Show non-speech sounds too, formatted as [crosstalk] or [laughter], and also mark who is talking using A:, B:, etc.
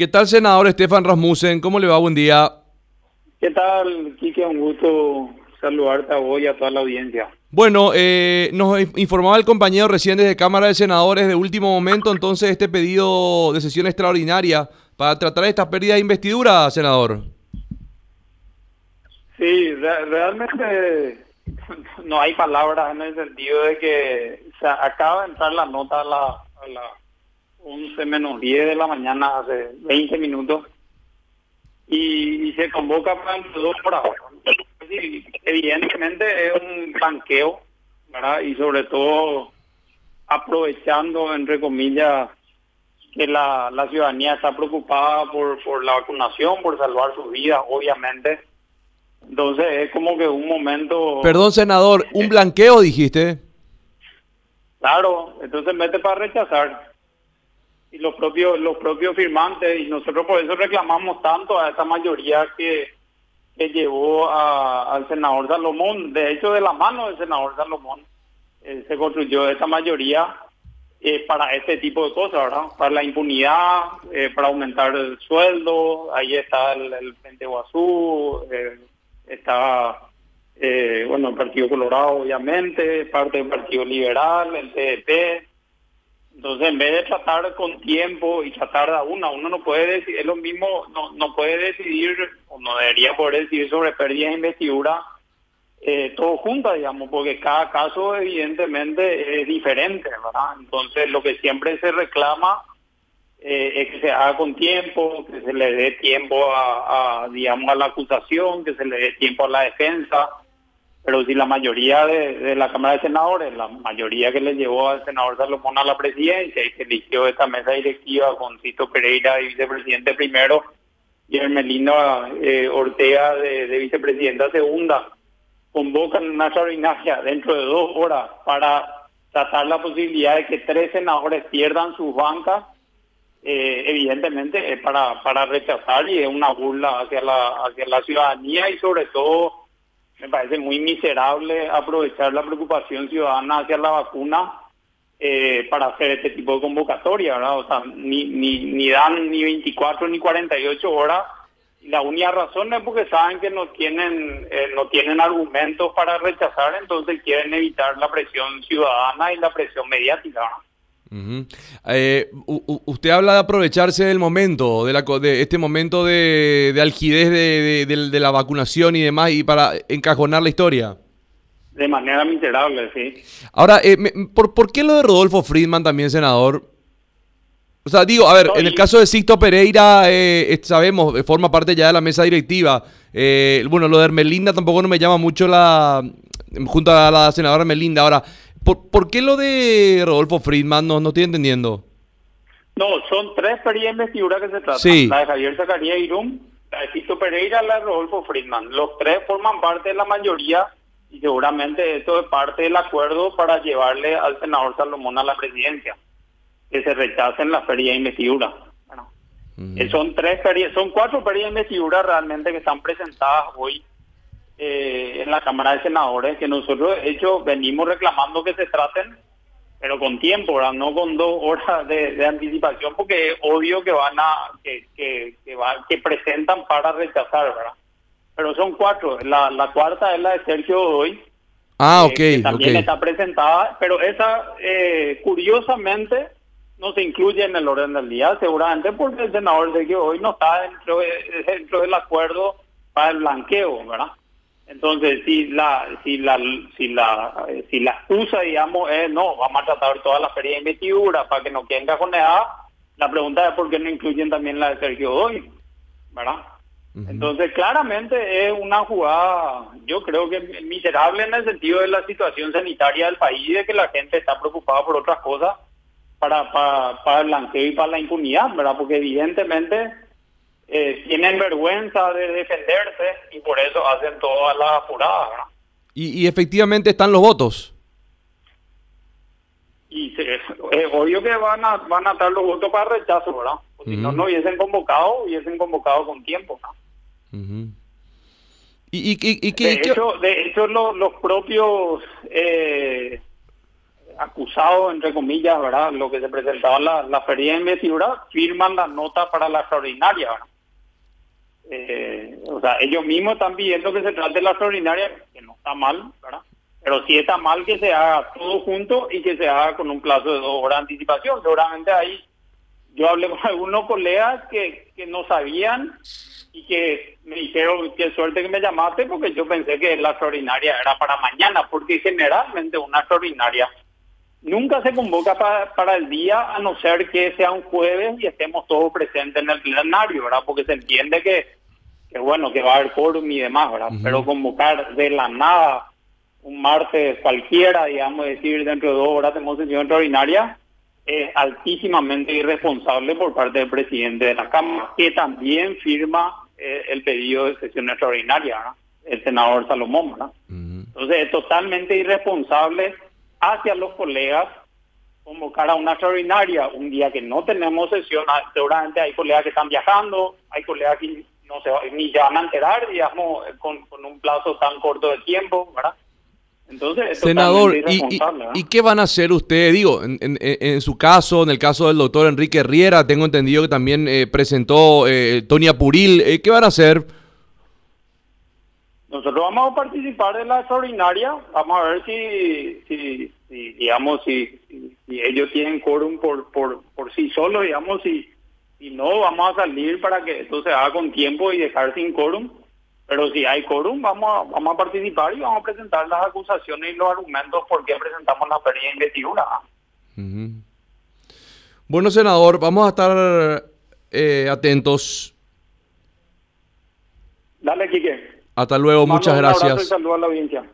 A: ¿Qué tal, senador Estefan Rasmussen? ¿Cómo le va? Buen día.
B: ¿Qué tal, Quique? Un gusto saludarte a vos y a toda la audiencia.
A: Bueno, eh, nos informaba el compañero recién desde Cámara de Senadores de último momento, entonces este pedido de sesión extraordinaria para tratar esta pérdida de investidura, senador.
B: Sí, realmente [laughs] no hay palabras en el sentido de que se acaba de entrar la nota a la, a la 11 menos 10 de la mañana, hace 20 minutos, y, se convoca para dos horas. evidentemente es un blanqueo, ¿verdad? Y sobre todo aprovechando, entre comillas, que la, la ciudadanía está preocupada por, por la vacunación, por salvar sus vidas, obviamente. Entonces es como que un momento...
A: Perdón, senador, ¿un blanqueo dijiste?
B: Claro, entonces mete para rechazar. Y los propios, los propios firmantes, y nosotros por eso reclamamos tanto a esa mayoría que, que llevó al senador Salomón. De hecho, de la mano del senador Salomón eh, se construyó esa mayoría eh, para este tipo de cosas, ¿verdad? Para la impunidad, eh, para aumentar el sueldo, ahí está el, el Frente Guazú, está, bueno, el Partido Colorado, obviamente, parte del Partido Liberal, el TDP, entonces, en vez de tratar con tiempo y tratar de una, uno no puede decir, es lo mismo, no, no puede decidir, o no debería poder decidir sobre pérdidas de investidura eh, todo junto, digamos, porque cada caso evidentemente es diferente, ¿verdad? Entonces, lo que siempre se reclama eh, es que se haga con tiempo, que se le dé tiempo a, a, digamos, a la acusación, que se le dé tiempo a la defensa, pero si la mayoría de, la Cámara de Senadores, la mayoría que le llevó al senador Salomón a la presidencia y que eligió esta mesa directiva con Cito Pereira y vicepresidente primero y Hermelino eh, Ortega de, vicepresidenta segunda, convocan una extraordinaria dentro de dos horas para tratar la posibilidad de que tres senadores pierdan sus bancas, eh, evidentemente es para, para rechazar y es una burla hacia la, hacia la ciudadanía y sobre todo me parece muy miserable aprovechar la preocupación ciudadana hacia la vacuna eh, para hacer este tipo de convocatoria, ¿verdad? O sea, ni, ni, ni dan ni 24 ni 48 horas. La única razón es porque saben que no tienen, eh, no tienen argumentos para rechazar, entonces quieren evitar la presión ciudadana y la presión mediática.
A: Eh, usted habla de aprovecharse del momento, de, la, de este momento de, de algidez de, la vacunación y demás, y para encajonar la historia.
B: De manera miserable, sí.
A: Ahora, eh, ¿por, ¿por qué lo de Rodolfo Friedman también, senador? O sea, digo, a ver, en el caso de Sixto Pereira, eh, sabemos, forma parte ya de la mesa directiva. bueno, lo de Hermelinda tampoco no me llama mucho la. junto a la senadora Hermelinda. Ahora, ¿Por, ¿Por, qué lo de Rodolfo Friedman no, no estoy entendiendo?
B: No, son tres períodos de investidura que se tratan. La de Javier Zacarías Irum, la de Tito Pereira y la de Rodolfo Friedman. Los tres forman parte de la mayoría y seguramente esto es parte del acuerdo para llevarle al senador Salomón a la presidencia. Que se rechacen las ferias de investidura. Bueno, son tres son cuatro ferias de investidura realmente que están presentadas hoy eh, en la Cámara de Senadores que nosotros, de hecho, venimos reclamando que se traten, pero con tiempo, ¿verdad? no con dos horas de, anticipación, porque es obvio que van a, que, que, que, presentan para rechazar, ¿verdad? Pero son cuatro, la, la cuarta es la de Sergio hoy
A: Ah, ok.
B: que también está presentada, pero esa, eh, curiosamente, no se incluye en el orden del día, seguramente porque el senador Sergio hoy no está dentro, dentro del acuerdo para el blanqueo, ¿verdad? Entonces, si la si la si la si la excusa, digamos, es no, vamos a tratar todas las ferias de investidura para que no queden cajoneadas, la pregunta es por qué no incluyen también la de Sergio Doy, ¿verdad? Entonces, claramente es una jugada, yo creo que miserable en el sentido de la situación sanitaria del país, de que la gente está preocupada por otras cosas para, para, para el blanqueo y para la impunidad, ¿verdad? Porque evidentemente eh, tienen vergüenza de defenderse y por eso hacen todas las apuradas.
A: Y, efectivamente están los votos.
B: Y es, obvio que van a, van a estar los votos para rechazo, ¿verdad? si no, no hubiesen convocado, hubiesen convocado con tiempo.
A: ¿Y, y,
B: de, hecho, de hecho, los propios eh, acusados, entre comillas, ¿verdad? Lo que se presentaba en la, la feria de investidura, firman la nota para la extraordinaria, ¿verdad? Eh, o sea, ellos mismos están pidiendo que se trate la extraordinaria, que no está mal, ¿verdad? Pero sí está mal que se haga todo junto y que se haga con un plazo de dos horas de anticipación. Seguramente ahí yo hablé [laughs] con algunos colegas que, que no sabían y que me dijeron qué suerte que me llamaste porque yo pensé que la extraordinaria era para mañana, porque generalmente una extraordinaria nunca se convoca para, para el día a no ser que sea un jueves y estemos todos presentes en el plenario, ¿verdad? Porque se entiende que, que bueno, que va a haber quórum y demás, ¿verdad? Pero convocar de la nada un martes cualquiera, digamos, decir dentro de dos horas tenemos sesión extraordinaria, es altísimamente irresponsable por parte del presidente de la Cámara, que también firma eh, el pedido de sesión extraordinaria, el senador Salomón. ¿verdad? Entonces es totalmente irresponsable hacia los colegas convocar a una extraordinaria un día que no tenemos sesión. Ah, seguramente hay colegas que están viajando, hay colegas que no se ni ya van a enterar, digamos, con, con un plazo tan corto de tiempo, ¿verdad? Entonces,
A: Senador, y, y, qué van a hacer ustedes? Digo, en, en, en, su caso, en el caso del doctor Enrique Riera, tengo entendido que también eh, presentó eh, Tonia Puril. Eh, ¿Qué van a hacer?
B: Nosotros vamos a participar en la extraordinaria. Vamos a ver si, si, si digamos, si, si, ellos tienen quórum por, por, por sí solos, digamos, si, si no, vamos a salir para que esto se haga con tiempo y dejar sin quórum pero si hay quórum, vamos a, vamos a participar y vamos a presentar las acusaciones y los argumentos por qué presentamos la pérdida de investidura.
A: Bueno, senador, vamos a estar eh, atentos.
B: Dale, Quique.
A: Hasta luego, muchas gracias.
B: Un y a la audiencia.